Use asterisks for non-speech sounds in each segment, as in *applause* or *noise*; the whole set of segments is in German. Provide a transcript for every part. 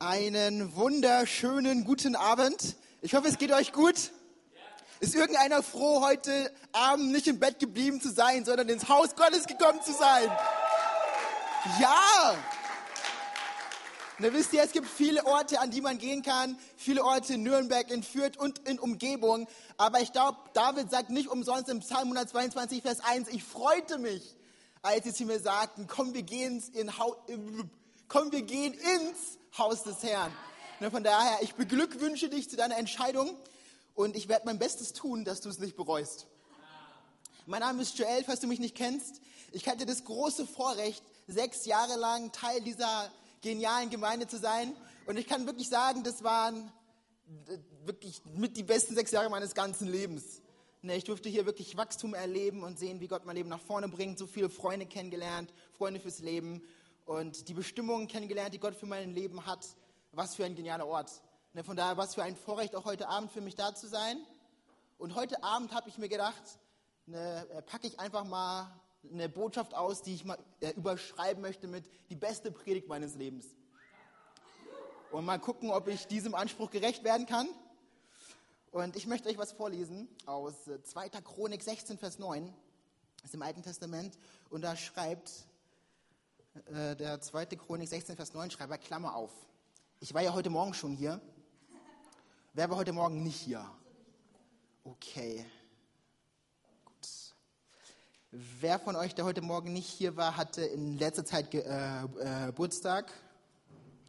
Einen wunderschönen guten Abend. Ich hoffe, es geht euch gut. Ist irgendeiner froh, heute Abend nicht im Bett geblieben zu sein, sondern ins Haus Gottes gekommen zu sein? Ja! Na, wisst ihr, es gibt viele Orte, an die man gehen kann, viele Orte in Nürnberg, in Fürth und in Umgebung. Aber ich glaube, David sagt nicht umsonst im Psalm 122, Vers 1, ich freute mich, als sie zu mir sagten, komm, wir gehen, in, komm, wir gehen ins Haus des Herrn. Na, von daher, ich beglückwünsche dich zu deiner Entscheidung und ich werde mein Bestes tun, dass du es nicht bereust. Mein Name ist Joel, falls du mich nicht kennst. Ich hatte das große Vorrecht, sechs Jahre lang Teil dieser genialen Gemeinde zu sein. Und ich kann wirklich sagen, das waren wirklich mit die besten sechs Jahre meines ganzen Lebens. Ne, ich durfte hier wirklich Wachstum erleben und sehen, wie Gott mein Leben nach vorne bringt. So viele Freunde kennengelernt, Freunde fürs Leben und die Bestimmungen kennengelernt, die Gott für mein Leben hat. Was für ein genialer Ort. Ne, von daher, was für ein Vorrecht auch heute Abend für mich da zu sein. Und heute Abend habe ich mir gedacht, ne, äh, packe ich einfach mal eine Botschaft aus, die ich mal äh, überschreiben möchte mit die beste Predigt meines Lebens. Und mal gucken, ob ich diesem Anspruch gerecht werden kann. Und ich möchte euch was vorlesen aus 2. Äh, Chronik 16, Vers 9. Das ist im Alten Testament. Und da schreibt äh, der 2. Chronik 16, Vers 9, schreibt er Klammer auf. Ich war ja heute Morgen schon hier. Wer war heute Morgen nicht hier? Okay. Wer von euch, der heute Morgen nicht hier war, hatte in letzter Zeit Ge äh, äh, Geburtstag?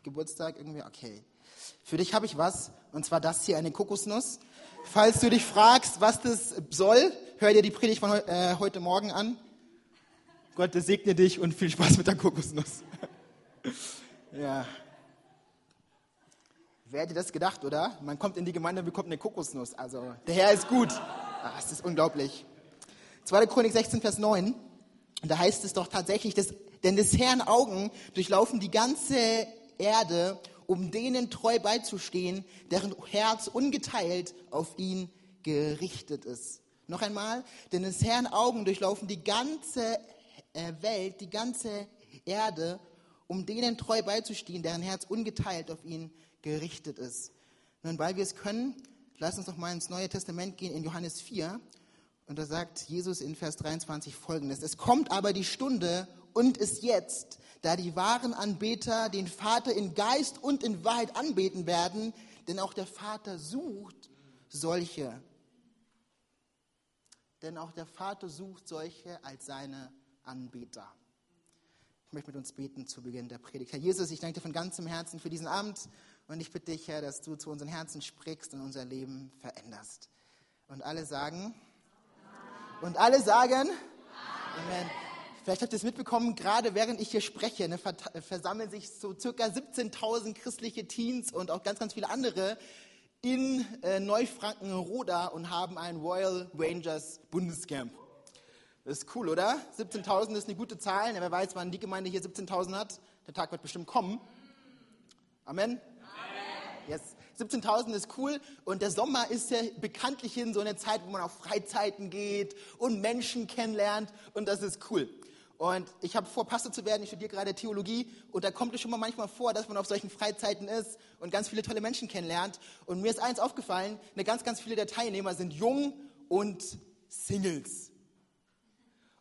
Geburtstag irgendwie? Okay. Für dich habe ich was, und zwar das hier, eine Kokosnuss. Falls du dich fragst, was das soll, hör dir die Predigt von äh, heute Morgen an. Gott segne dich und viel Spaß mit der Kokosnuss. *laughs* ja. Wer hätte das gedacht, oder? Man kommt in die Gemeinde und bekommt eine Kokosnuss. Also, der Herr ist gut. Ach, das ist unglaublich. 2. Chronik 16, Vers 9. Und da heißt es doch tatsächlich, dass, denn des Herrn Augen durchlaufen die ganze Erde, um denen treu beizustehen, deren Herz ungeteilt auf ihn gerichtet ist. Noch einmal, denn des Herrn Augen durchlaufen die ganze Welt, die ganze Erde, um denen treu beizustehen, deren Herz ungeteilt auf ihn gerichtet ist. Nun, weil wir es können, lass uns doch mal ins Neue Testament gehen, in Johannes 4. Und da sagt Jesus in Vers 23 folgendes. Es kommt aber die Stunde und ist jetzt, da die wahren Anbeter den Vater in Geist und in Wahrheit anbeten werden, denn auch der Vater sucht solche. Denn auch der Vater sucht solche als seine Anbeter. Ich möchte mit uns beten zu Beginn der Predigt. Herr Jesus, ich danke dir von ganzem Herzen für diesen Abend und ich bitte dich, Herr, dass du zu unseren Herzen sprichst und unser Leben veränderst. Und alle sagen, und alle sagen Amen. Vielleicht habt ihr es mitbekommen, gerade während ich hier spreche, ne, versammeln sich so circa 17.000 christliche Teens und auch ganz, ganz viele andere in äh, Neufranken-Roda und haben ein Royal Rangers Bundescamp. Das ist cool, oder? 17.000 ist eine gute Zahl. Wer weiß, wann die Gemeinde hier 17.000 hat. Der Tag wird bestimmt kommen. Amen. Amen. Yes. 17.000 ist cool und der Sommer ist ja bekanntlich hin so eine Zeit, wo man auf Freizeiten geht und Menschen kennenlernt und das ist cool. Und ich habe vor, Pastor zu werden, ich studiere gerade Theologie und da kommt es schon mal manchmal vor, dass man auf solchen Freizeiten ist und ganz viele tolle Menschen kennenlernt. Und mir ist eins aufgefallen, ne, ganz, ganz viele der Teilnehmer sind jung und Singles.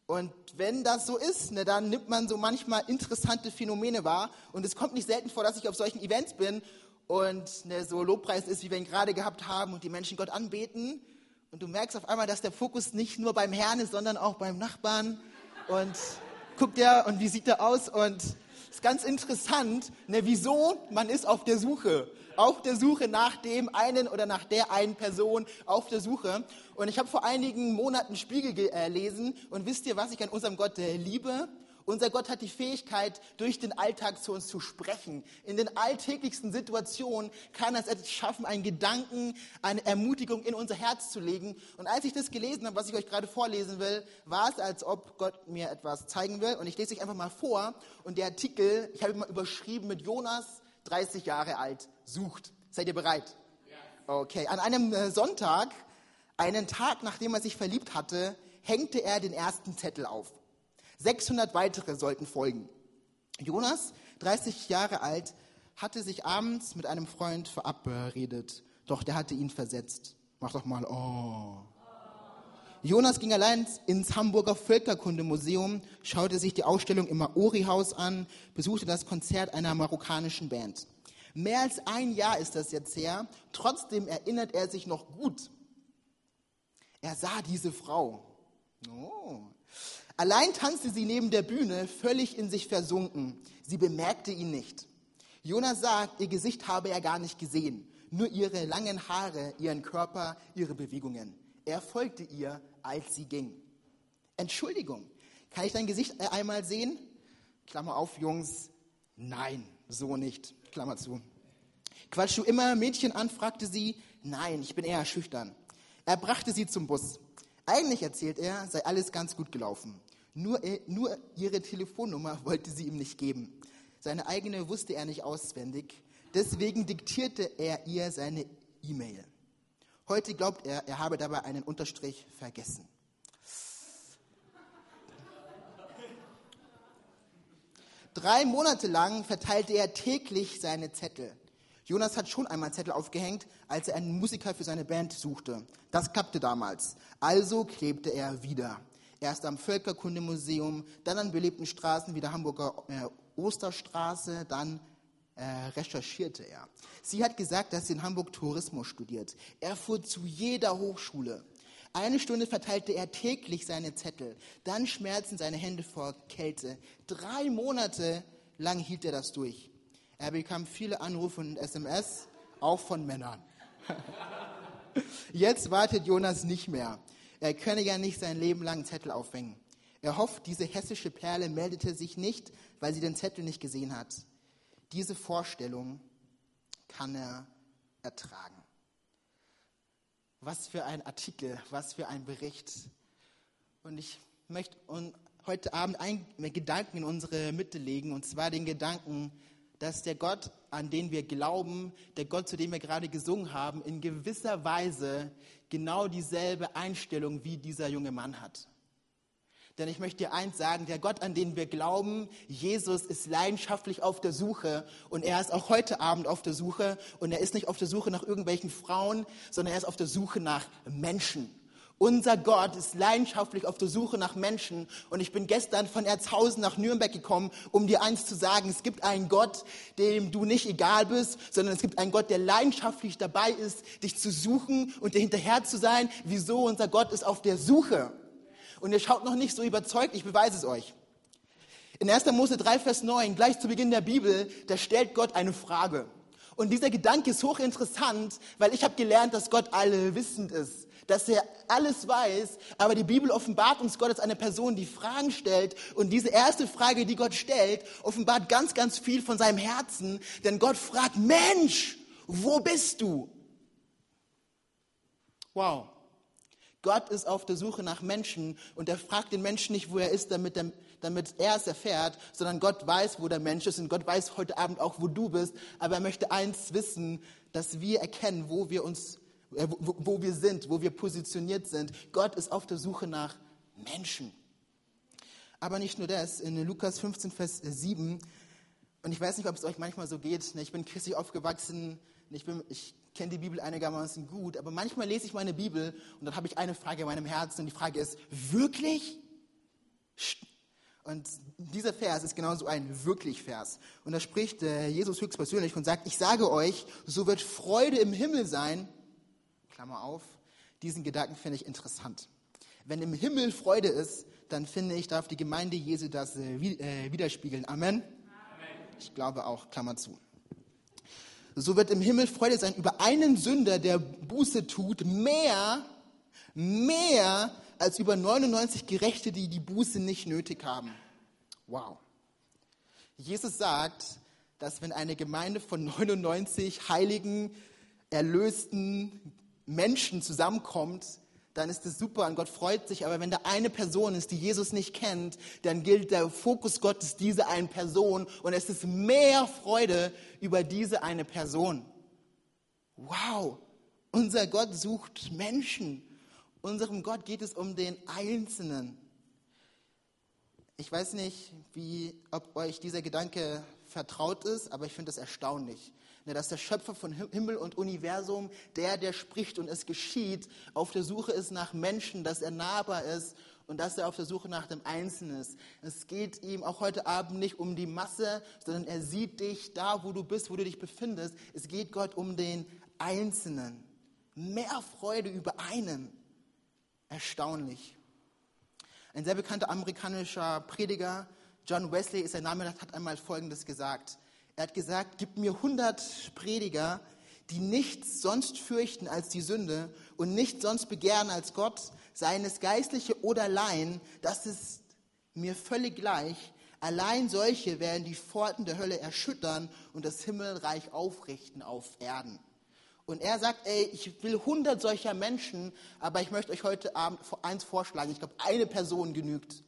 Und wenn das so ist, ne, dann nimmt man so manchmal interessante Phänomene wahr. Und es kommt nicht selten vor, dass ich auf solchen Events bin und ne, so Lobpreis ist, wie wir ihn gerade gehabt haben und die Menschen Gott anbeten. Und du merkst auf einmal, dass der Fokus nicht nur beim Herrn ist, sondern auch beim Nachbarn. Und guckt der und wie sieht er aus? Und es ist ganz interessant, ne, wieso man ist auf der Suche. Auf der Suche nach dem einen oder nach der einen Person, auf der Suche. Und ich habe vor einigen Monaten Spiegel gelesen äh, und wisst ihr, was ich an unserem Gott äh, liebe? Unser Gott hat die Fähigkeit, durch den Alltag zu uns zu sprechen. In den alltäglichsten Situationen kann er es schaffen, einen Gedanken, eine Ermutigung in unser Herz zu legen. Und als ich das gelesen habe, was ich euch gerade vorlesen will, war es, als ob Gott mir etwas zeigen will. Und ich lese euch einfach mal vor. Und der Artikel, ich habe ihn mal überschrieben mit Jonas, 30 Jahre alt, sucht. Seid ihr bereit? Okay. An einem äh, Sonntag, einen Tag nachdem er sich verliebt hatte, hängte er den ersten Zettel auf. 600 weitere sollten folgen. Jonas, 30 Jahre alt, hatte sich abends mit einem Freund verabredet, doch der hatte ihn versetzt. Mach doch mal, oh. Jonas ging allein ins Hamburger Völkerkundemuseum, schaute sich die Ausstellung im Maori-Haus an, besuchte das Konzert einer marokkanischen Band. Mehr als ein Jahr ist das jetzt her, trotzdem erinnert er sich noch gut. Er sah diese Frau. Oh. Allein tanzte sie neben der Bühne, völlig in sich versunken. Sie bemerkte ihn nicht. Jonas sagt, ihr Gesicht habe er gar nicht gesehen, nur ihre langen Haare, ihren Körper, ihre Bewegungen. Er folgte ihr, als sie ging. Entschuldigung, kann ich dein Gesicht einmal sehen? Klammer auf, Jungs. Nein, so nicht. Klammer zu. Quatschst du immer Mädchen an? fragte sie. Nein, ich bin eher schüchtern. Er brachte sie zum Bus. Eigentlich, erzählt er, sei alles ganz gut gelaufen. Nur, nur ihre Telefonnummer wollte sie ihm nicht geben. Seine eigene wusste er nicht auswendig. Deswegen diktierte er ihr seine E-Mail. Heute glaubt er, er habe dabei einen Unterstrich vergessen. Drei Monate lang verteilte er täglich seine Zettel. Jonas hat schon einmal Zettel aufgehängt, als er einen Musiker für seine Band suchte. Das klappte damals. Also klebte er wieder. Erst am Völkerkundemuseum, dann an belebten Straßen wie der Hamburger äh, Osterstraße, dann äh, recherchierte er. Sie hat gesagt, dass sie in Hamburg Tourismus studiert. Er fuhr zu jeder Hochschule. Eine Stunde verteilte er täglich seine Zettel. Dann schmerzen seine Hände vor Kälte. Drei Monate lang hielt er das durch. Er bekam viele Anrufe und SMS, auch von Männern. Jetzt wartet Jonas nicht mehr. Er könne ja nicht sein Leben lang Zettel aufhängen. Er hofft, diese hessische Perle meldete sich nicht, weil sie den Zettel nicht gesehen hat. Diese Vorstellung kann er ertragen. Was für ein Artikel, was für ein Bericht. Und ich möchte heute Abend einen Gedanken in unsere Mitte legen, und zwar den Gedanken, dass der Gott, an den wir glauben, der Gott, zu dem wir gerade gesungen haben, in gewisser Weise genau dieselbe Einstellung wie dieser junge Mann hat. Denn ich möchte dir eins sagen, der Gott, an den wir glauben, Jesus ist leidenschaftlich auf der Suche und er ist auch heute Abend auf der Suche und er ist nicht auf der Suche nach irgendwelchen Frauen, sondern er ist auf der Suche nach Menschen. Unser Gott ist leidenschaftlich auf der Suche nach Menschen. Und ich bin gestern von Erzhausen nach Nürnberg gekommen, um dir eins zu sagen. Es gibt einen Gott, dem du nicht egal bist, sondern es gibt einen Gott, der leidenschaftlich dabei ist, dich zu suchen und dir hinterher zu sein. Wieso? Unser Gott ist auf der Suche. Und ihr schaut noch nicht so überzeugt, ich beweise es euch. In 1. Mose 3, Vers 9, gleich zu Beginn der Bibel, da stellt Gott eine Frage. Und dieser Gedanke ist hochinteressant, weil ich habe gelernt, dass Gott allwissend ist dass er alles weiß, aber die Bibel offenbart uns Gott als eine Person, die Fragen stellt. Und diese erste Frage, die Gott stellt, offenbart ganz, ganz viel von seinem Herzen. Denn Gott fragt, Mensch, wo bist du? Wow. Gott ist auf der Suche nach Menschen und er fragt den Menschen nicht, wo er ist, damit er, damit er es erfährt, sondern Gott weiß, wo der Mensch ist und Gott weiß heute Abend auch, wo du bist. Aber er möchte eins wissen, dass wir erkennen, wo wir uns äh, wo, wir sind, wo wir positioniert sind. Gott ist auf der Suche nach Menschen. Aber nicht nur das, in Lukas 15, Vers 7, und ich weiß nicht, ob es euch manchmal so geht, ne, ich bin christlich aufgewachsen, ich, ich kenne die Bibel einigermaßen gut, aber manchmal lese ich meine Bibel und dann habe ich eine Frage in meinem Herzen und die Frage ist, wirklich? Und dieser Vers ist genauso ein Wirklich-Vers. Und da spricht äh, Jesus höchstpersönlich und sagt, ich sage euch, so wird Freude im Himmel sein Klammer auf, diesen Gedanken finde ich interessant. Wenn im Himmel Freude ist, dann finde ich, darf die Gemeinde Jesu das äh, äh, widerspiegeln. Amen? Amen. Ich glaube auch, Klammer zu. So wird im Himmel Freude sein über einen Sünder, der Buße tut, mehr, mehr als über 99 Gerechte, die die Buße nicht nötig haben. Wow. Jesus sagt, dass wenn eine Gemeinde von 99 heiligen, erlösten, Menschen zusammenkommt, dann ist es super und Gott freut sich. Aber wenn da eine Person ist, die Jesus nicht kennt, dann gilt der Fokus Gottes diese eine Person und es ist mehr Freude über diese eine Person. Wow, unser Gott sucht Menschen. Unserem Gott geht es um den Einzelnen. Ich weiß nicht, wie, ob euch dieser Gedanke vertraut ist, aber ich finde es erstaunlich, dass der Schöpfer von Himmel und Universum, der, der spricht und es geschieht, auf der Suche ist nach Menschen, dass er nahbar ist und dass er auf der Suche nach dem Einzelnen ist. Es geht ihm auch heute Abend nicht um die Masse, sondern er sieht dich da, wo du bist, wo du dich befindest. Es geht Gott um den Einzelnen. Mehr Freude über einen. Erstaunlich. Ein sehr bekannter amerikanischer Prediger, John Wesley ist sein Name, hat einmal Folgendes gesagt. Er hat gesagt, gib mir 100 Prediger, die nichts sonst fürchten als die Sünde und nichts sonst begehren als Gott, seien es Geistliche oder Laien, das ist mir völlig gleich. Allein solche werden die Pforten der Hölle erschüttern und das Himmelreich aufrichten auf Erden. Und er sagt, ey, ich will 100 solcher Menschen, aber ich möchte euch heute Abend eins vorschlagen. Ich glaube, eine Person genügt.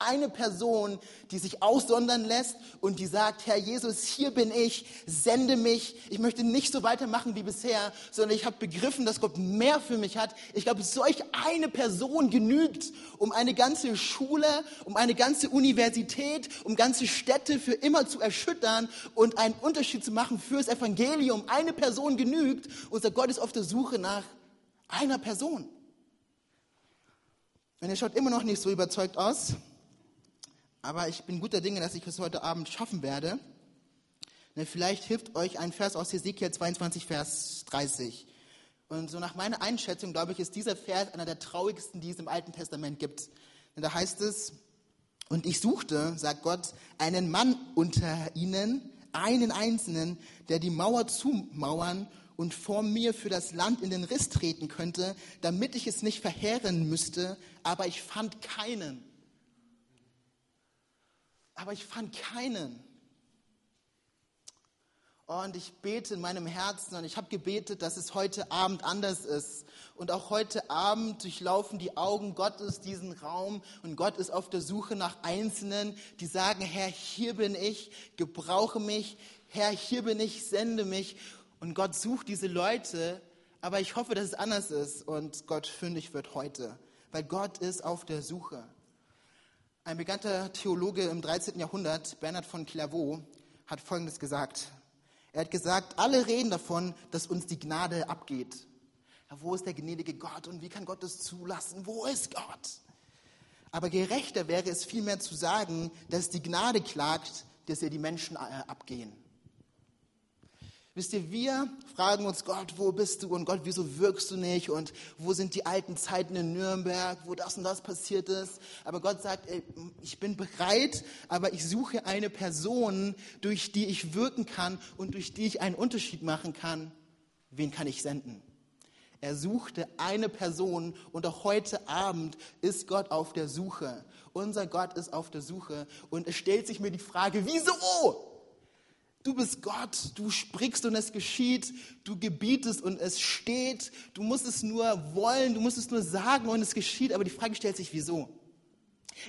Eine Person, die sich aussondern lässt und die sagt, Herr Jesus, hier bin ich, sende mich. Ich möchte nicht so weitermachen wie bisher, sondern ich habe begriffen, dass Gott mehr für mich hat. Ich glaube, solch eine Person genügt, um eine ganze Schule, um eine ganze Universität, um ganze Städte für immer zu erschüttern und einen Unterschied zu machen fürs Evangelium. Eine Person genügt. Unser Gott ist auf der Suche nach einer Person. Und er schaut immer noch nicht so überzeugt aus. Aber ich bin guter Dinge, dass ich es heute Abend schaffen werde. Ne, vielleicht hilft euch ein Vers aus Hesekiel 22, Vers 30. Und so nach meiner Einschätzung, glaube ich, ist dieser Vers einer der traurigsten, die es im Alten Testament gibt. Da heißt es, und ich suchte, sagt Gott, einen Mann unter ihnen, einen einzelnen, der die Mauer zumauern und vor mir für das Land in den Riss treten könnte, damit ich es nicht verheeren müsste, aber ich fand keinen aber ich fand keinen. Und ich bete in meinem Herzen und ich habe gebetet, dass es heute Abend anders ist. Und auch heute Abend durchlaufen die Augen Gottes diesen Raum und Gott ist auf der Suche nach Einzelnen, die sagen, Herr, hier bin ich, gebrauche mich, Herr, hier bin ich, sende mich. Und Gott sucht diese Leute, aber ich hoffe, dass es anders ist und Gott fündig wird heute, weil Gott ist auf der Suche. Ein bekannter Theologe im 13. Jahrhundert, Bernhard von Clairvaux, hat Folgendes gesagt. Er hat gesagt, alle reden davon, dass uns die Gnade abgeht. Ja, wo ist der gnädige Gott und wie kann Gott das zulassen? Wo ist Gott? Aber gerechter wäre es vielmehr zu sagen, dass die Gnade klagt, dass ihr die Menschen äh, abgehen. Wisst ihr, wir fragen uns, Gott, wo bist du? Und Gott, wieso wirkst du nicht? Und wo sind die alten Zeiten in Nürnberg, wo das und das passiert ist? Aber Gott sagt, ey, ich bin bereit, aber ich suche eine Person, durch die ich wirken kann und durch die ich einen Unterschied machen kann. Wen kann ich senden? Er suchte eine Person und auch heute Abend ist Gott auf der Suche. Unser Gott ist auf der Suche und es stellt sich mir die Frage, wieso? Du bist Gott, du sprichst und es geschieht, du gebietest und es steht, du musst es nur wollen, du musst es nur sagen und es geschieht, aber die Frage stellt sich, wieso?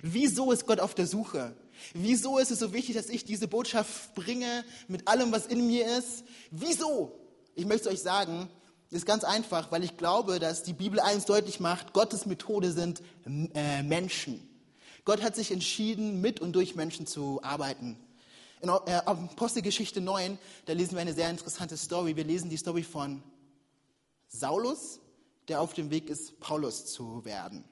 Wieso ist Gott auf der Suche? Wieso ist es so wichtig, dass ich diese Botschaft bringe mit allem, was in mir ist? Wieso? Ich möchte euch sagen, ist ganz einfach, weil ich glaube, dass die Bibel eins deutlich macht, Gottes Methode sind äh, Menschen. Gott hat sich entschieden, mit und durch Menschen zu arbeiten. In äh, Apostelgeschichte 9, da lesen wir eine sehr interessante Story. Wir lesen die Story von Saulus, der auf dem Weg ist, Paulus zu werden.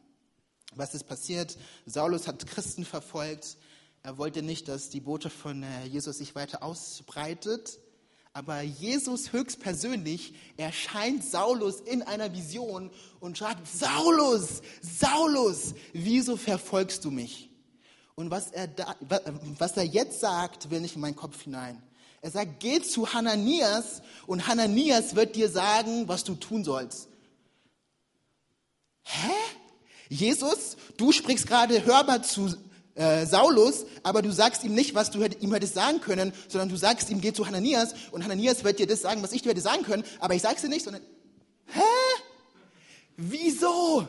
Was ist passiert? Saulus hat Christen verfolgt. Er wollte nicht, dass die Botschaft von äh, Jesus sich weiter ausbreitet. Aber Jesus höchstpersönlich erscheint Saulus in einer Vision und sagt, Saulus, Saulus, wieso verfolgst du mich? Und was er, da, was er jetzt sagt, will nicht in meinen Kopf hinein. Er sagt, geh zu Hananias und Hananias wird dir sagen, was du tun sollst. Hä? Jesus, du sprichst gerade hörbar zu äh, Saulus, aber du sagst ihm nicht, was du ihm hättest sagen können, sondern du sagst ihm, geh zu Hananias und Hananias wird dir das sagen, was ich dir hätte sagen können, aber ich sag's dir nicht, sondern, hä? Wieso?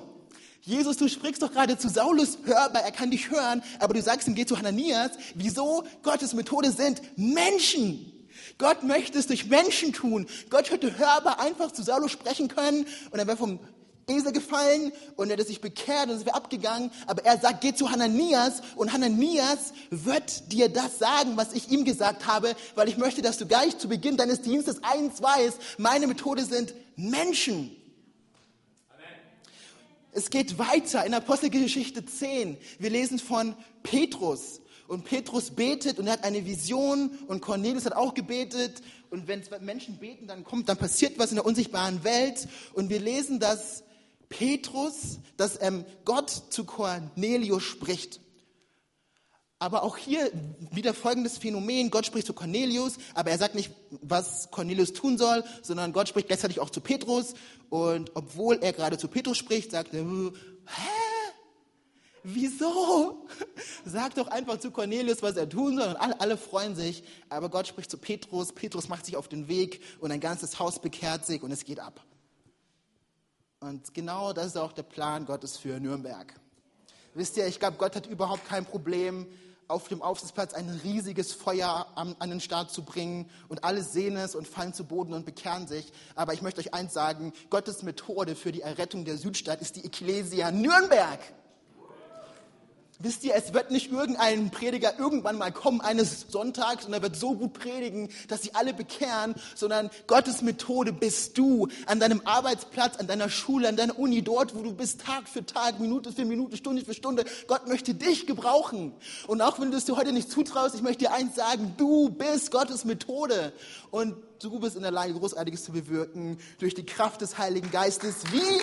Jesus, du sprichst doch gerade zu Saulus hörbar, er kann dich hören, aber du sagst ihm, geh zu Hananias. Wieso? Gottes Methode sind Menschen. Gott möchte es durch Menschen tun. Gott hätte hörbar einfach zu Saulus sprechen können und er wäre vom Esel gefallen und er hat sich bekehrt und ist wieder abgegangen. Aber er sagt, geh zu Hananias und Hananias wird dir das sagen, was ich ihm gesagt habe, weil ich möchte, dass du gleich zu Beginn deines Dienstes eins weißt, meine Methode sind Menschen. Es geht weiter in Apostelgeschichte 10. Wir lesen von Petrus. Und Petrus betet und er hat eine Vision und Cornelius hat auch gebetet. Und wenn Menschen beten, dann kommt, dann passiert was in der unsichtbaren Welt. Und wir lesen, dass Petrus, dass ähm, Gott zu Cornelius spricht. Aber auch hier wieder folgendes Phänomen. Gott spricht zu Cornelius, aber er sagt nicht, was Cornelius tun soll, sondern Gott spricht gleichzeitig auch zu Petrus. Und obwohl er gerade zu Petrus spricht, sagt er, hä? wieso? *laughs* Sag doch einfach zu Cornelius, was er tun soll. Und alle, alle freuen sich. Aber Gott spricht zu Petrus. Petrus macht sich auf den Weg und ein ganzes Haus bekehrt sich und es geht ab. Und genau das ist auch der Plan Gottes für Nürnberg. Wisst ihr, ich glaube, Gott hat überhaupt kein Problem, auf dem Aufsichtsplatz ein riesiges Feuer an, an, den Start zu bringen und alle sehen es und fallen zu Boden und bekehren sich. Aber ich möchte euch eins sagen, Gottes Methode für die Errettung der Südstadt ist die Ecclesia Nürnberg. Wisst ihr, es wird nicht irgendein Prediger irgendwann mal kommen eines Sonntags und er wird so gut predigen, dass sie alle bekehren, sondern Gottes Methode bist du an deinem Arbeitsplatz, an deiner Schule, an deiner Uni, dort, wo du bist, Tag für Tag, Minute für Minute, Stunde für Stunde. Gott möchte dich gebrauchen. Und auch wenn du es dir heute nicht zutraust, ich möchte dir eins sagen, du bist Gottes Methode. Und du bist in der Lage, Großartiges zu bewirken durch die Kraft des Heiligen Geistes. Wie?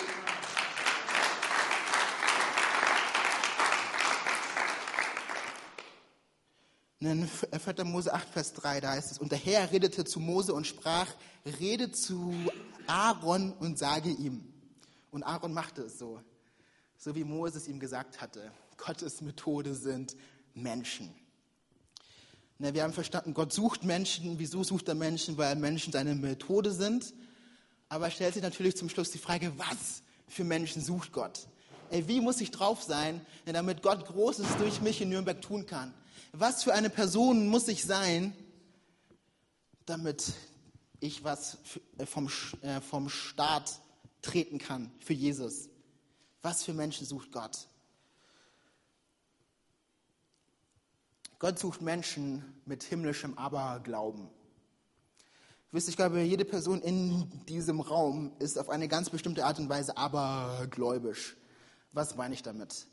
In 4. Mose 8, Vers 3, da heißt es, und der Herr redete zu Mose und sprach, rede zu Aaron und sage ihm. Und Aaron machte es so, so wie Moses ihm gesagt hatte. Gottes Methode sind Menschen. Na, wir haben verstanden, Gott sucht Menschen. Wieso sucht er Menschen? Weil Menschen seine Methode sind. Aber stellt sich natürlich zum Schluss die Frage, was für Menschen sucht Gott? Ey, wie muss ich drauf sein, damit Gott Großes durch mich in Nürnberg tun kann? Was für eine Person muss ich sein, damit ich was äh, vom, äh, vom Staat treten kann für Jesus? Was für Menschen sucht Gott? Gott sucht Menschen mit himmlischem Aberglauben. Wisst ich glaube, jede Person in diesem Raum ist auf eine ganz bestimmte Art und Weise abergläubisch. Was meine ich damit?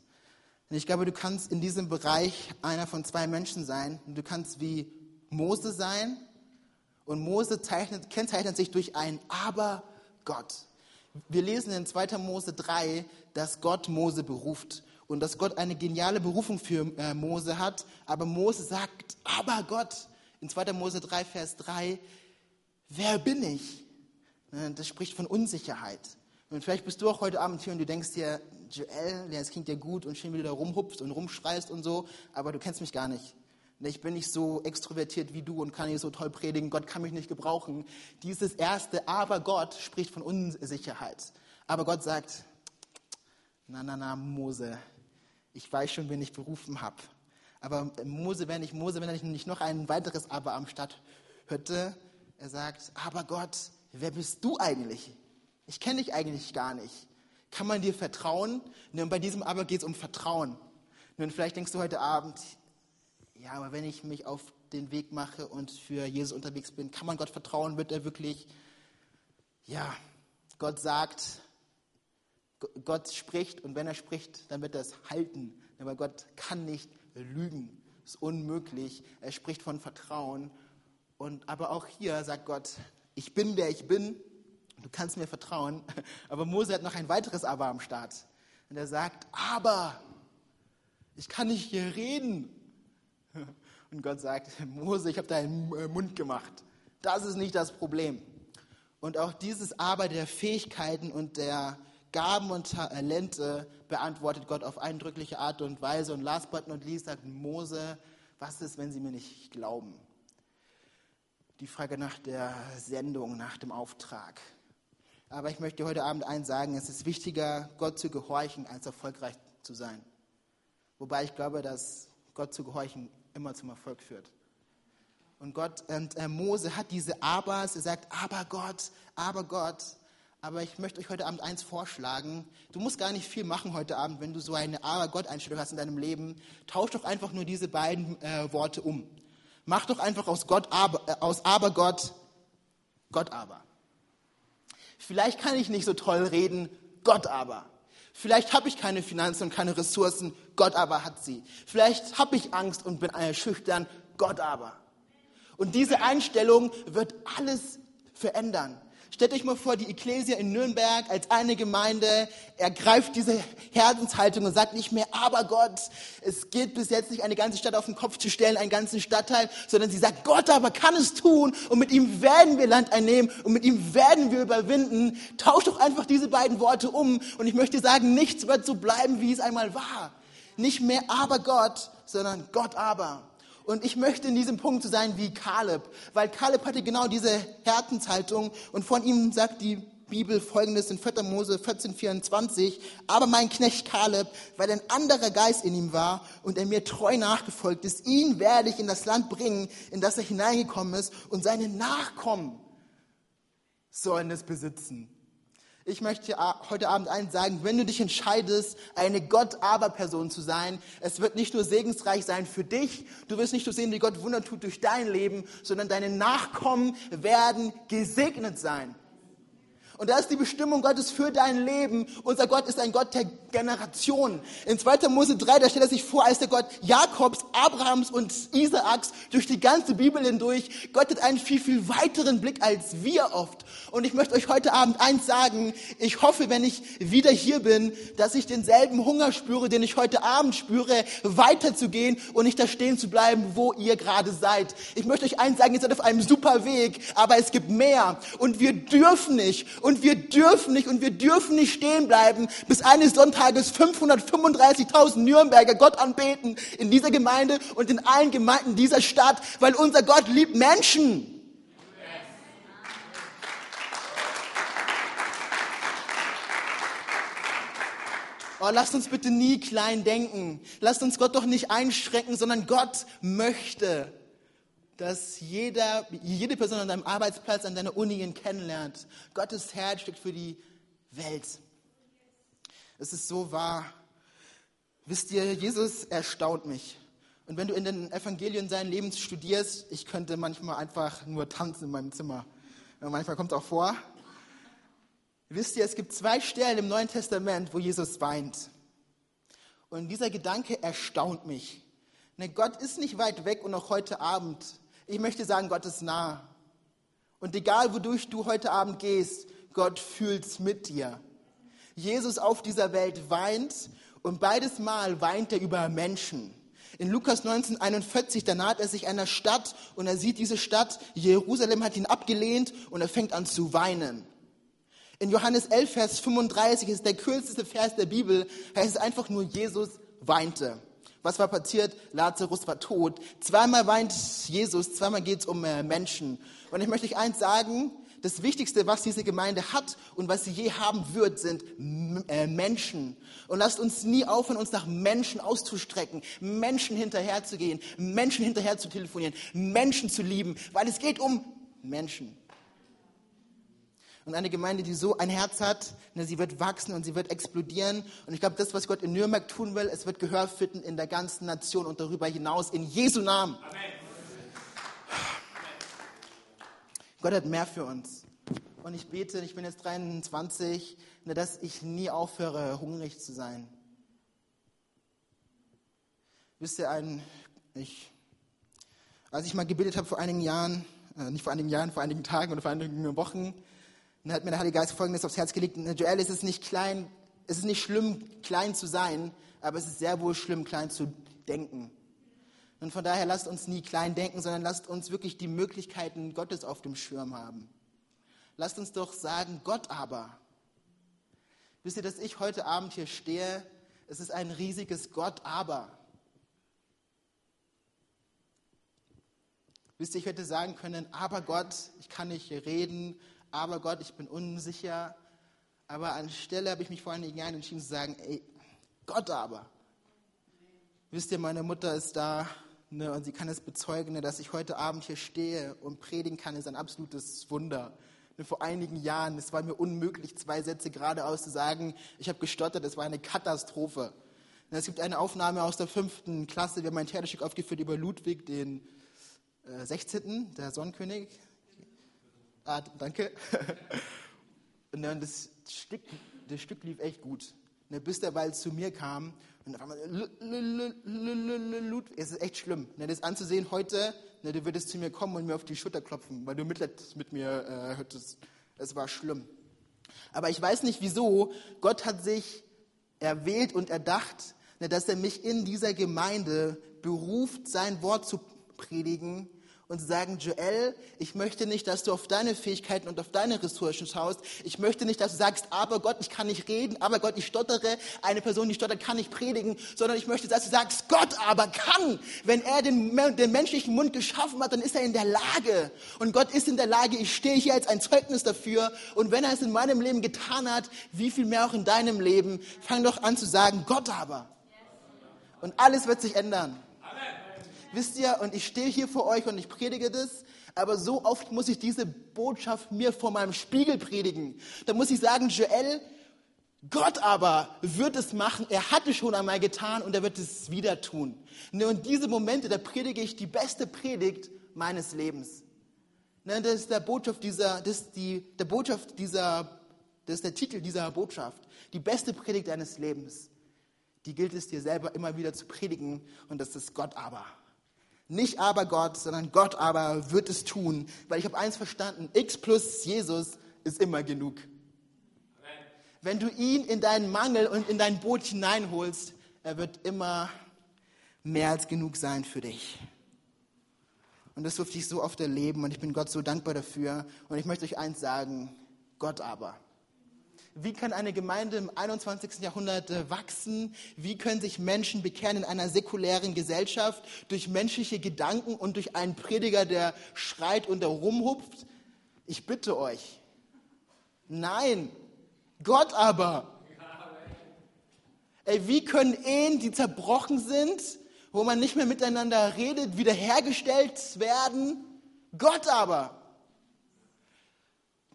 Und ich glaube, du kannst in diesem Bereich einer von zwei Menschen sein. Du kannst wie Mose sein. Und Mose zeichnet, kennzeichnet sich durch ein Aber Gott. Wir lesen in 2. Mose 3, dass Gott Mose beruft und dass Gott eine geniale Berufung für äh, Mose hat. Aber Mose sagt, aber Gott, in 2. Mose 3, Vers 3, wer bin ich? Ne, das spricht von Unsicherheit. Und vielleicht bist du auch heute Abend hier und du denkst dir, Joel, das klingt ja gut und schön, wie du da rumhupfst und rumschreist und so, aber du kennst mich gar nicht. Ich bin nicht so extrovertiert wie du und kann nicht so toll predigen. Gott kann mich nicht gebrauchen. Dieses erste, aber Gott spricht von Unsicherheit. Aber Gott sagt, na, na, na, Mose, ich weiß schon, wen ich berufen habe. Aber Mose, wenn ich Mose, wenn er nicht noch ein weiteres Aber am Start hätte, er sagt, aber Gott, wer bist du eigentlich? Ich kenne dich eigentlich gar nicht. Kann man dir vertrauen? Und bei diesem Aber geht es um Vertrauen. Und vielleicht denkst du heute Abend, ja, aber wenn ich mich auf den Weg mache und für Jesus unterwegs bin, kann man Gott vertrauen? Wird er wirklich, ja, Gott sagt, Gott spricht und wenn er spricht, dann wird er es halten. Aber Gott kann nicht lügen. Das ist unmöglich. Er spricht von Vertrauen. Und aber auch hier sagt Gott, ich bin der ich bin Du kannst mir vertrauen. *laughs* Aber Mose hat noch ein weiteres Aber am Start. Und er sagt, aber ich kann nicht hier reden. *laughs* Und Gott sagt, Mose, ich habe deinen äh, Mund gemacht. Das ist nicht das Problem. Und auch dieses Aber der Fähigkeiten und der Gaben und Talente beantwortet Gott auf eindrückliche Art und Weise. Und last but not least sagt Mose, was ist, wenn sie mir nicht glauben? Die Frage nach der Sendung, nach dem Auftrag. Aber ich möchte heute Abend eins sagen, es ist wichtiger, Gott zu gehorchen, als erfolgreich zu sein. Wobei ich glaube, dass Gott zu gehorchen immer zum Erfolg führt. Und Gott und äh, Mose hat diese Abers, er sagt, aber Gott, aber Gott. Aber ich möchte euch heute Abend eins vorschlagen. Du musst gar nicht viel machen heute Abend, wenn du so eine Aber-Gott-Einstellung hast in deinem Leben. Tausch doch einfach nur diese beiden äh, Worte um. Mach doch einfach aus, Gott, aber, äh, aus Aber Gott, Gott aber. Vielleicht kann ich nicht so toll reden, Gott aber. Vielleicht habe ich keine Finanzen und keine Ressourcen, Gott aber hat sie. Vielleicht habe ich Angst und bin schüchtern, Gott aber. Und diese Einstellung wird alles verändern. Stellt euch mal vor, die Ekklesia in Nürnberg als eine Gemeinde ergreift diese Herzenshaltung und sagt nicht mehr, aber Gott, es geht bis jetzt nicht eine ganze Stadt auf den Kopf zu stellen, einen ganzen Stadtteil, sondern sie sagt, Gott aber kann es tun und mit ihm werden wir Land einnehmen und mit ihm werden wir überwinden. Tauscht doch einfach diese beiden Worte um und ich möchte sagen, nichts wird so bleiben, wie es einmal war. Nicht mehr aber Gott, sondern Gott aber. Und ich möchte in diesem Punkt so sein wie Kaleb, weil Kaleb hatte genau diese Herzenshaltung und von ihm sagt die Bibel folgendes in 4. Mose 14, 24. Aber mein Knecht Kaleb, weil ein anderer Geist in ihm war und er mir treu nachgefolgt ist, ihn werde ich in das Land bringen, in das er hineingekommen ist und seine Nachkommen sollen es besitzen. Ich möchte heute Abend eins sagen, wenn du dich entscheidest, eine Gott-Aber-Person zu sein, es wird nicht nur segensreich sein für dich, du wirst nicht nur sehen, wie Gott Wunder tut durch dein Leben, sondern deine Nachkommen werden gesegnet sein. Und das ist die Bestimmung Gottes für dein Leben. Unser Gott ist ein Gott der Generationen. In 2. Mose 3, da stellt er sich vor als der Gott Jakobs, Abrahams und Isaaks durch die ganze Bibel hindurch. Gott hat einen viel, viel weiteren Blick als wir oft. Und ich möchte euch heute Abend eins sagen. Ich hoffe, wenn ich wieder hier bin, dass ich denselben Hunger spüre, den ich heute Abend spüre, weiterzugehen und nicht da stehen zu bleiben, wo ihr gerade seid. Ich möchte euch eins sagen, ihr seid auf einem super Weg, aber es gibt mehr. Und wir dürfen nicht, und wir dürfen nicht, und wir dürfen nicht stehen bleiben, bis eines Sonntages 535.000 Nürnberger Gott anbeten in dieser Gemeinde und in allen Gemeinden dieser Stadt, weil unser Gott liebt Menschen. Oh, lasst uns bitte nie klein denken. Lasst uns Gott doch nicht einschränken, sondern Gott möchte, dass jeder, jede Person an deinem Arbeitsplatz, an deiner Uni ihn kennenlernt. Gottes Herz steckt für die Welt. Es ist so wahr. Wisst ihr, Jesus erstaunt mich. Und wenn du in den Evangelien seinen Lebens studierst, ich könnte manchmal einfach nur tanzen in meinem Zimmer. manchmal kommt es auch vor. Wisst ihr, es gibt zwei Stellen im Neuen Testament, wo Jesus weint. Und dieser Gedanke erstaunt mich. Ne, Gott ist nicht weit weg und auch heute Abend. Ich möchte sagen, Gott ist nah. Und egal, wodurch du heute Abend gehst, Gott fühlt's mit dir. Jesus auf dieser Welt weint und beides Mal weint er über Menschen. In Lukas 19, 41, da naht er sich einer Stadt und er sieht diese Stadt, Jerusalem hat ihn abgelehnt und er fängt an zu weinen. In Johannes 11, Vers 35 ist der kürzeste Vers der Bibel, heißt es einfach nur, Jesus weinte. Was war passiert? Lazarus war tot. Zweimal weint Jesus, zweimal geht es um äh, Menschen. Und ich möchte euch eins sagen, das Wichtigste, was diese Gemeinde hat und was sie je haben wird, sind äh, Menschen. Und lasst uns nie aufhören, uns nach Menschen auszustrecken, Menschen hinterherzugehen, Menschen hinterher zu telefonieren, Menschen zu lieben, weil es geht um Menschen. Und eine Gemeinde, die so ein Herz hat, ne, sie wird wachsen und sie wird explodieren. Und ich glaube, das, was Gott in Nürnberg tun will, es wird Gehör finden in der ganzen Nation und darüber hinaus. In Jesu Namen. Amen. Gott hat mehr für uns. Und ich bete, ich bin jetzt 23, ne, dass ich nie aufhöre, hungrig zu sein. Wisst ihr, ein, ich, als ich mal gebetet habe vor einigen Jahren, äh, nicht vor einigen Jahren, vor einigen Tagen oder vor einigen Wochen, dann hat mir der Heilige Geist Folgendes aufs Herz gelegt. Joel, es ist nicht klein, es ist nicht schlimm, klein zu sein, aber es ist sehr wohl schlimm, klein zu denken. Und von daher lasst uns nie klein denken, sondern lasst uns wirklich die Möglichkeiten Gottes auf dem Schirm haben. Lasst uns doch sagen, Gott aber. Wisst ihr, dass ich heute Abend hier stehe? Es ist ein riesiges Gott aber. Wisst ihr, ich hätte sagen können, aber Gott, ich kann nicht reden, aber Gott, ich bin unsicher. Aber anstelle habe ich mich vor einigen Jahren entschieden zu sagen, ey, Gott aber. Wisst ihr, meine Mutter ist da ne, und sie kann es bezeugen, ne, dass ich heute Abend hier stehe und predigen kann, ist ein absolutes Wunder. vor einigen Jahren. Es war mir unmöglich, zwei Sätze geradeaus zu sagen. Ich habe gestottert, es war eine Katastrophe. Es gibt eine Aufnahme aus der fünften Klasse. Wir haben ein Theaterstück aufgeführt über Ludwig, den äh, 16., der Sonnenkönig. Ah, danke. *laughs* Und dann das Stück, das Stück lief echt gut. Bis der Ball zu mir kam und auf einmal, es ist echt schlimm. Das anzusehen heute, du würdest zu mir kommen und mir auf die Schulter klopfen, weil du Mitleid mit mir äh, hattest. Es war schlimm. Aber ich weiß nicht wieso. Gott hat sich erwählt und erdacht, dass er mich in dieser Gemeinde beruft, sein Wort zu predigen und sagen, Joel, ich möchte nicht, dass du auf deine Fähigkeiten und auf deine Ressourcen schaust. Ich möchte nicht, dass du sagst, aber Gott, ich kann nicht reden, aber Gott, ich stottere. Eine Person, die stottert, kann nicht predigen, sondern ich möchte, dass du sagst, Gott aber kann. Wenn er den, den menschlichen Mund geschaffen hat, dann ist er in der Lage. Und Gott ist in der Lage, ich stehe hier als ein Zeugnis dafür. Und wenn er es in meinem Leben getan hat, wie viel mehr auch in deinem Leben, fang doch an zu sagen, Gott aber. Und alles wird sich ändern. Wisst ihr, und ich stehe hier vor euch und ich predige das, aber so oft muss ich diese Botschaft mir vor meinem Spiegel predigen. Da muss ich sagen, Joel, Gott aber wird es machen. Er hat es schon einmal getan und er wird es wieder tun. Ne, und diese Momente, da predige ich die beste Predigt meines Lebens. Ne, das ist der Botschaft dieser, das ist die, der Botschaft dieser, das ist der Titel dieser Botschaft. Die beste Predigt deines Lebens. Die gilt es dir selber immer wieder zu predigen und das ist Gott aber. Nicht aber Gott, sondern Gott aber wird es tun, weil ich habe eins verstanden, X plus Jesus ist immer genug. Wenn du ihn in deinen Mangel und in dein Boot hineinholst, er wird immer mehr als genug sein für dich. Und das durfte ich so oft erleben und ich bin Gott so dankbar dafür. Und ich möchte euch eins sagen, Gott aber. Wie kann eine Gemeinde im 21. Jahrhundert äh, wachsen? Wie können sich Menschen bekehren in einer säkulären Gesellschaft durch menschliche Gedanken und durch einen Prediger, der schreit und der rumhupft? Ich bitte euch. Nein, Gott aber. Ey, wie können Ehen, die zerbrochen sind, wo man nicht mehr miteinander redet, wiederhergestellt werden? Gott aber.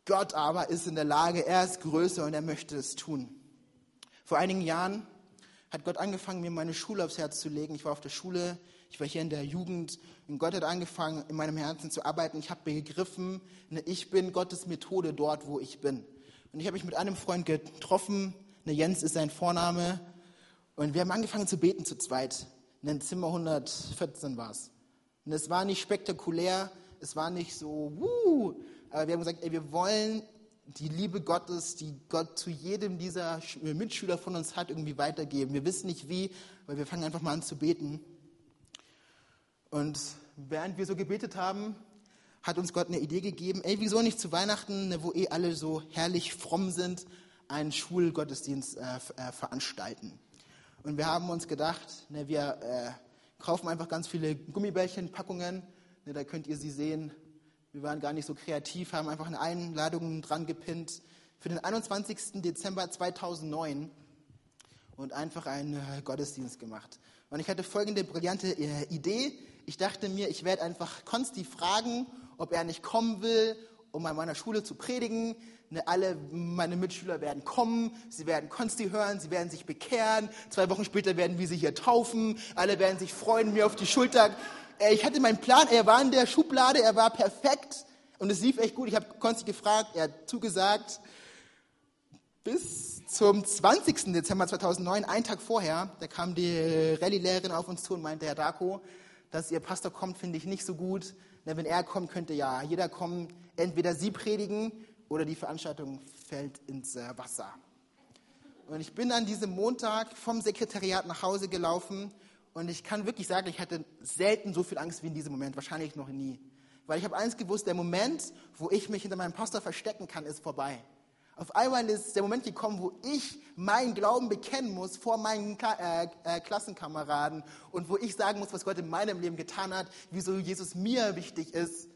Gott aber ist in der Lage, er ist größer und er möchte es tun. Vor einigen Jahren hat Gott angefangen, mir meine Schule aufs Herz zu legen. Ich war auf der Schule, ich war hier in der Jugend und Gott hat angefangen, in meinem Herzen zu arbeiten. Ich habe begriffen, ne, ich bin Gottes Methode dort, wo ich bin. Und ich habe mich mit einem Freund getroffen, ne, Jens ist sein Vorname, und wir haben angefangen zu beten zu zweit. In Zimmer 114 war es. Und es war nicht spektakulär, es war nicht so, wuh, aber wir haben gesagt, ey, wir wollen die Liebe Gottes, die Gott zu jedem dieser Mitschüler von uns hat, irgendwie weitergeben. Wir wissen nicht wie, weil wir fangen einfach mal an zu beten. Und während wir so gebetet haben, hat uns Gott eine Idee gegeben, ey, wieso nicht zu Weihnachten, ne, wo eh alle so herrlich fromm sind, einen Schulgottesdienst äh, äh, veranstalten. Und wir haben uns gedacht, ne, wir äh, kaufen einfach ganz viele Gummibärchenpackungen, ne, da könnt ihr sie sehen, wir waren gar nicht so kreativ, haben einfach eine Einladung dran gepinnt für den 21. Dezember 2009 und einfach einen äh, Gottesdienst gemacht. Und ich hatte folgende brillante äh, Idee. Ich dachte mir, ich werde einfach Konsti fragen, ob er nicht kommen will, um an meiner Schule zu predigen. Ne, alle meine Mitschüler werden kommen, sie werden Konsti hören, sie werden sich bekehren. Zwei Wochen später werden wir sie hier taufen. Alle werden sich freuen, mir auf die Schulter ich hatte meinen Plan, er war in der Schublade, er war perfekt und es lief echt gut. Ich habe Konsti gefragt, er hat zugesagt. Bis zum 20. Dezember 2009, einen Tag vorher, da kam die Rallye-Lehrerin auf uns zu und meinte, Herr Darko, dass Ihr Pastor kommt, finde ich nicht so gut. wenn er kommt, könnte ja jeder kommen. Entweder Sie predigen oder die Veranstaltung fällt ins äh, Wasser. Und ich bin an diesem Montag vom Sekretariat nach Hause gelaufen und ich kann wirklich sagen, ich hatte selten so viel Angst wie in diesem Moment, wahrscheinlich noch nie. Weil ich habe eins gewusst, der Moment, wo ich mich hinter meinem Pastor verstecken kann, ist vorbei. Auf einmal ist der Moment gekommen, wo ich meinen Glauben bekennen muss vor meinen äh, äh, Klassenkameraden und wo ich sagen muss, was Gott in meinem Leben getan hat, wieso Jesus mir wichtig ist.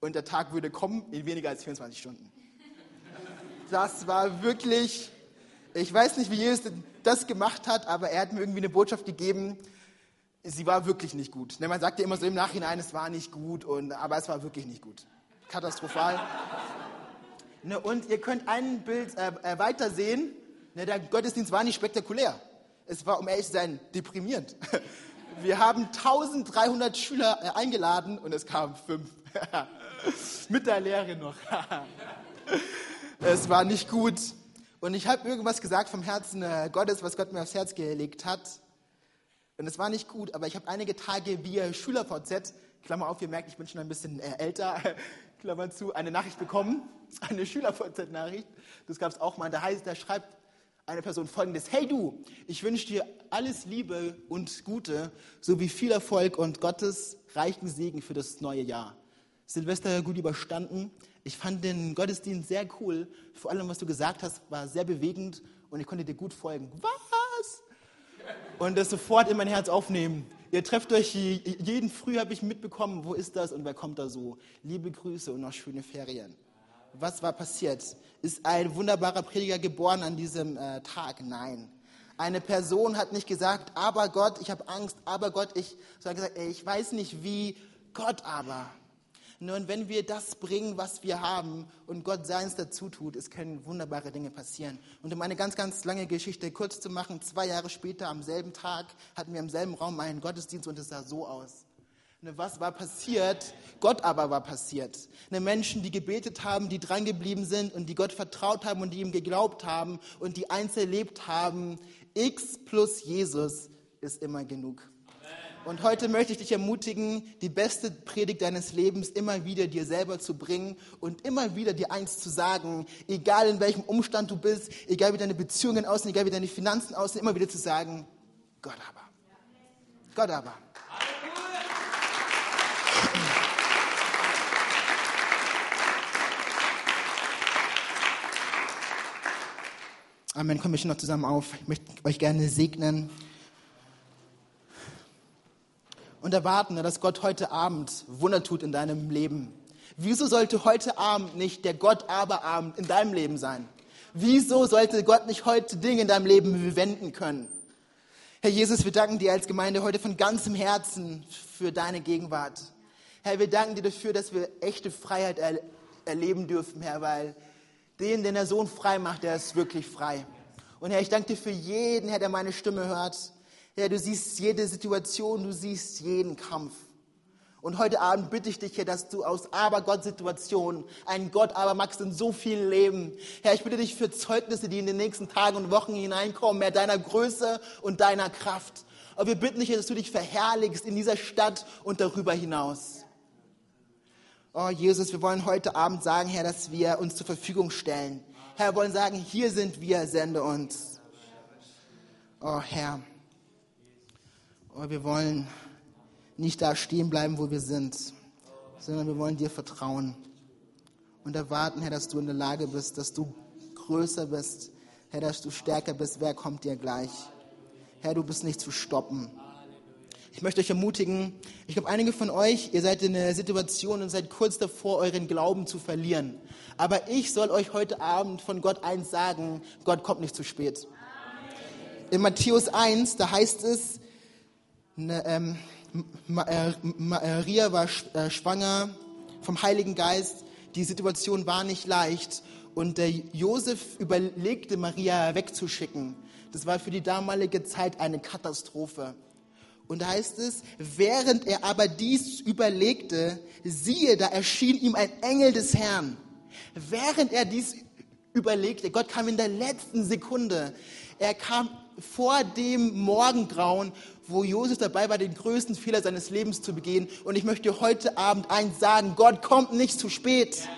Und der Tag würde kommen in weniger als 24 Stunden. Das war wirklich, ich weiß nicht, wie Jesus das gemacht hat, aber er hat mir irgendwie eine Botschaft gegeben, sie war wirklich nicht gut. Ne, man sagt ja immer so im Nachhinein, es war nicht gut, und, aber es war wirklich nicht gut. Katastrophal. Ne, und ihr könnt ein Bild äh, äh, weiter sehen. Ne, der Gottesdienst war nicht spektakulär. Es war, um ehrlich zu sein, deprimierend. *laughs* Wir haben 1300 Schüler äh, eingeladen und es kamen fünf. *laughs* Mit der Lehre noch. *laughs* es war nicht gut. Und ich habe irgendwas gesagt vom Herzen äh, Gottes, was Gott mir aufs Herz gelegt hat. Und es war nicht gut, aber ich habe einige Tage via SchülerVZ, Klammer auf, ihr merkt, ich bin schon ein bisschen äh, älter, *laughs* Klammer zu, eine Nachricht bekommen, *laughs* eine SchülerVZ-Nachricht. Das gab es auch mal. Da heißt, da schreibt eine Person folgendes: Hey du, ich wünsche dir alles Liebe und Gute sowie viel Erfolg und Gottes reichen Segen für das neue Jahr. Silvester gut überstanden. Ich fand den Gottesdienst sehr cool. Vor allem, was du gesagt hast, war sehr bewegend und ich konnte dir gut folgen. Was? Und das sofort in mein Herz aufnehmen. Ihr trefft euch jeden Früh, habe ich mitbekommen, wo ist das und wer kommt da so? Liebe Grüße und noch schöne Ferien. Was war passiert? Ist ein wunderbarer Prediger geboren an diesem äh, Tag? Nein. Eine Person hat nicht gesagt, aber Gott, ich habe Angst, aber Gott, ich, sondern gesagt, ey, ich weiß nicht wie, Gott aber. Nur wenn wir das bringen, was wir haben und Gott seins dazu tut, es können wunderbare Dinge passieren. Und um eine ganz, ganz lange Geschichte kurz zu machen, zwei Jahre später, am selben Tag, hatten wir im selben Raum einen Gottesdienst und es sah so aus. Was war passiert? Gott aber war passiert. Eine Menschen, die gebetet haben, die drangeblieben sind und die Gott vertraut haben und die ihm geglaubt haben und die eins erlebt haben, X plus Jesus ist immer genug. Und heute möchte ich dich ermutigen, die beste Predigt deines Lebens immer wieder dir selber zu bringen und immer wieder dir eins zu sagen, egal in welchem Umstand du bist, egal wie deine Beziehungen aussehen, egal wie deine Finanzen aussehen, immer wieder zu sagen, Gott aber. Gott aber. Amen. Kommen wir schon noch zusammen auf. Ich möchte euch gerne segnen und erwarten, dass Gott heute Abend Wunder tut in deinem Leben. Wieso sollte heute Abend nicht der Gott-Aber-Abend in deinem Leben sein? Wieso sollte Gott nicht heute Dinge in deinem Leben wenden können? Herr Jesus, wir danken dir als Gemeinde heute von ganzem Herzen für deine Gegenwart. Herr, wir danken dir dafür, dass wir echte Freiheit er erleben dürfen, Herr, weil den, den der Sohn frei macht, der ist wirklich frei. Und Herr, ich danke dir für jeden, Herr, der meine Stimme hört. Herr, du siehst jede Situation, du siehst jeden Kampf. Und heute Abend bitte ich dich, Herr, dass du aus Aber-Gott-Situationen einen Gott aber machst in so vielen Leben. Herr, ich bitte dich für Zeugnisse, die in den nächsten Tagen und Wochen hineinkommen, mehr deiner Größe und deiner Kraft. Aber wir bitten dich, dass du dich verherrlichst in dieser Stadt und darüber hinaus. Oh Jesus, wir wollen heute Abend sagen, Herr, dass wir uns zur Verfügung stellen. Herr, wir wollen sagen, hier sind wir, sende uns. Oh Herr. Aber wir wollen nicht da stehen bleiben, wo wir sind, sondern wir wollen dir vertrauen und erwarten, Herr, dass du in der Lage bist, dass du größer bist, Herr, dass du stärker bist. Wer kommt dir gleich? Herr, du bist nicht zu stoppen. Ich möchte euch ermutigen, ich glaube, einige von euch, ihr seid in einer Situation und seid kurz davor, euren Glauben zu verlieren. Aber ich soll euch heute Abend von Gott eins sagen, Gott kommt nicht zu spät. In Matthäus 1, da heißt es, ähm, äh, Maria war äh, schwanger vom Heiligen Geist. Die Situation war nicht leicht. Und der Josef überlegte, Maria wegzuschicken. Das war für die damalige Zeit eine Katastrophe. Und da heißt es, während er aber dies überlegte, siehe, da erschien ihm ein Engel des Herrn. Während er dies überlegte, Gott kam in der letzten Sekunde. Er kam vor dem Morgengrauen wo Josef dabei war, den größten Fehler seines Lebens zu begehen. Und ich möchte heute Abend eins sagen, Gott kommt nicht zu spät.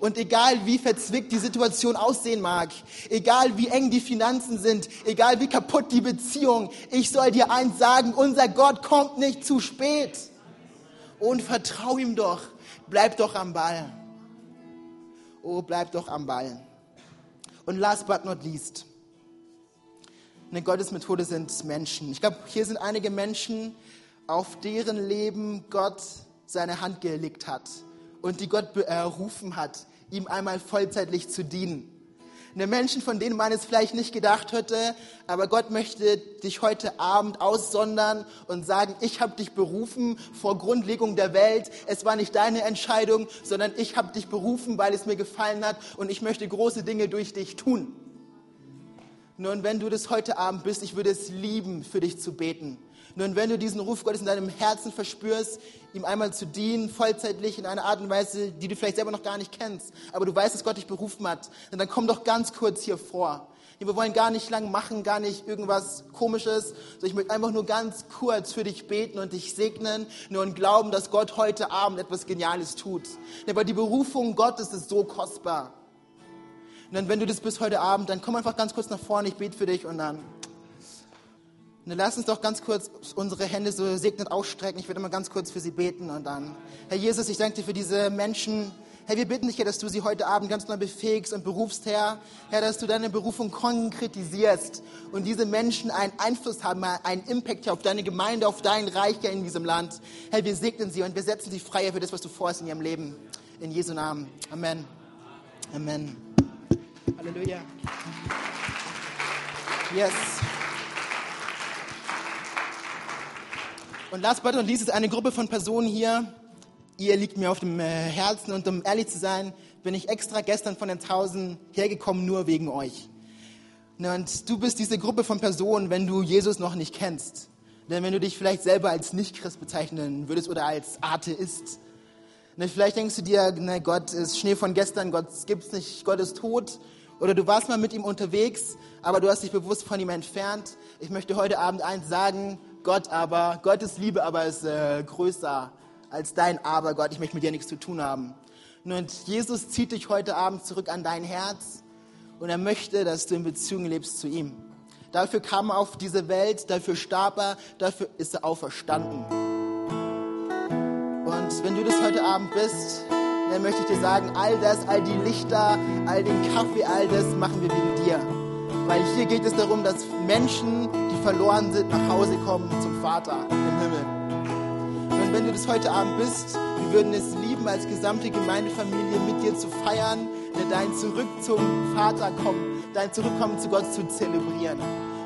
Und egal wie verzwickt die Situation aussehen mag, egal wie eng die Finanzen sind, egal wie kaputt die Beziehung, ich soll dir eins sagen, unser Gott kommt nicht zu spät. Und vertrau ihm doch, bleib doch am Ball. Oh, bleib doch am Ball. Und last but not least, eine Gottesmethode sind Menschen. Ich glaube, hier sind einige Menschen, auf deren Leben Gott seine Hand gelegt hat und die Gott berufen hat, ihm einmal vollzeitlich zu dienen. Eine Menschen, von denen man es vielleicht nicht gedacht hätte, aber Gott möchte dich heute Abend aussondern und sagen, ich habe dich berufen vor Grundlegung der Welt. Es war nicht deine Entscheidung, sondern ich habe dich berufen, weil es mir gefallen hat und ich möchte große Dinge durch dich tun. Nun, wenn du das heute Abend bist, ich würde es lieben, für dich zu beten. Nun, wenn du diesen Ruf Gottes in deinem Herzen verspürst, ihm einmal zu dienen, vollzeitlich in einer Art und Weise, die du vielleicht selber noch gar nicht kennst, aber du weißt, dass Gott dich berufen hat, dann komm doch ganz kurz hier vor. Wir wollen gar nicht lang machen, gar nicht irgendwas Komisches, sondern ich möchte einfach nur ganz kurz für dich beten und dich segnen, nur und glauben, dass Gott heute Abend etwas Geniales tut. Aber die Berufung Gottes ist so kostbar. Und dann, wenn du das bist heute Abend, dann komm einfach ganz kurz nach vorne, ich bete für dich und dann und dann lass uns doch ganz kurz unsere Hände so segnend ausstrecken. Ich werde mal ganz kurz für sie beten und dann. Herr Jesus, ich danke dir für diese Menschen. Herr, wir bitten dich, Herr, dass du sie heute Abend ganz neu befähigst und berufst, Herr. Herr, dass du deine Berufung konkretisierst und diese Menschen einen Einfluss haben, einen Impact auf deine Gemeinde, auf dein Reich hier in diesem Land. Herr, wir segnen sie und wir setzen sie frei für das, was du vorhast in ihrem Leben. In Jesu Namen. Amen. Amen. Halleluja. Yes. Und last but not least ist eine Gruppe von Personen hier. Ihr liegt mir auf dem äh, Herzen und um ehrlich zu sein, bin ich extra gestern von den Tausend hergekommen, nur wegen euch. Und du bist diese Gruppe von Personen, wenn du Jesus noch nicht kennst. Denn wenn du dich vielleicht selber als Nicht-Christ bezeichnen würdest oder als Atheist. Vielleicht denkst du dir, ne, Gott ist Schnee von gestern, Gott gibt's nicht, Gott ist tot. Oder du warst mal mit ihm unterwegs, aber du hast dich bewusst von ihm entfernt. Ich möchte heute Abend eins sagen, Gott aber, Gottes Liebe aber ist äh, größer als dein Aber, Gott, ich möchte mit dir nichts zu tun haben. Und Jesus zieht dich heute Abend zurück an dein Herz und er möchte, dass du in Beziehung lebst zu ihm. Dafür kam er auf diese Welt, dafür starb er, dafür ist er auferstanden. Und wenn du das heute Abend bist, dann möchte ich dir sagen, all das, all die Lichter, all den Kaffee, all das machen wir wegen dir. Weil hier geht es darum, dass Menschen, die verloren sind, nach Hause kommen zum Vater im Himmel. Und wenn du das heute Abend bist, wir würden es lieben, als gesamte Gemeindefamilie mit dir zu feiern, dein Zurück zum Vater kommen, dein Zurückkommen zu Gott zu zelebrieren.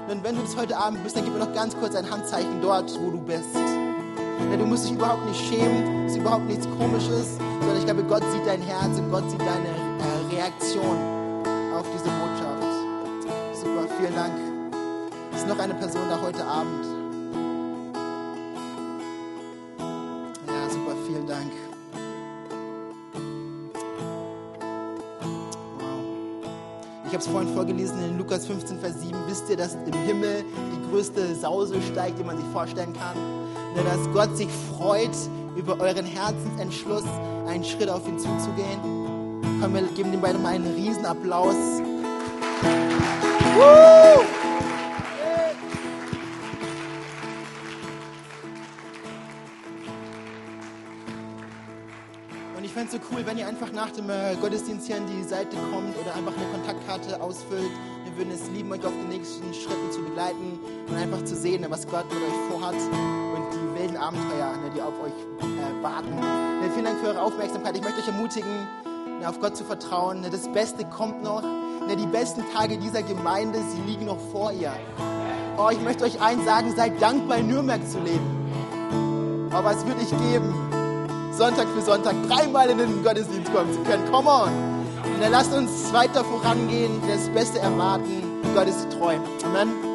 Und wenn du das heute Abend bist, dann gib mir noch ganz kurz ein Handzeichen dort, wo du bist. Ja, du musst dich überhaupt nicht schämen, es ist überhaupt nichts Komisches, sondern ich glaube, Gott sieht dein Herz und Gott sieht deine äh, Reaktion auf diese Botschaft vielen Dank. Ist noch eine Person da heute Abend. Ja, super, vielen Dank. Ich habe es vorhin vorgelesen in Lukas 15, Vers 7. Wisst ihr, dass im Himmel die größte Sause steigt, die man sich vorstellen kann? Dass Gott sich freut über euren Herzensentschluss, einen Schritt auf ihn zuzugehen. Komm, wir geben den beiden mal einen Riesenapplaus. Und ich fände es so cool, wenn ihr einfach nach dem äh, Gottesdienst hier an die Seite kommt oder einfach eine Kontaktkarte ausfüllt. Wir würden es lieben, euch auf den nächsten Schritten zu begleiten und einfach zu sehen, was Gott mit euch vorhat und die wilden Abenteuer, ne, die auf euch äh, warten. Ne, vielen Dank für eure Aufmerksamkeit. Ich möchte euch ermutigen, ne, auf Gott zu vertrauen. Das Beste kommt noch. Die besten Tage dieser Gemeinde, sie liegen noch vor ihr. Oh, ich möchte euch eins sagen, seid dankbar, in Nürnberg zu leben. Aber es wird nicht geben, Sonntag für Sonntag dreimal in den Gottesdienst kommen zu können. Come on. Und dann lasst uns weiter vorangehen, das Beste erwarten. Gott ist treu. Amen.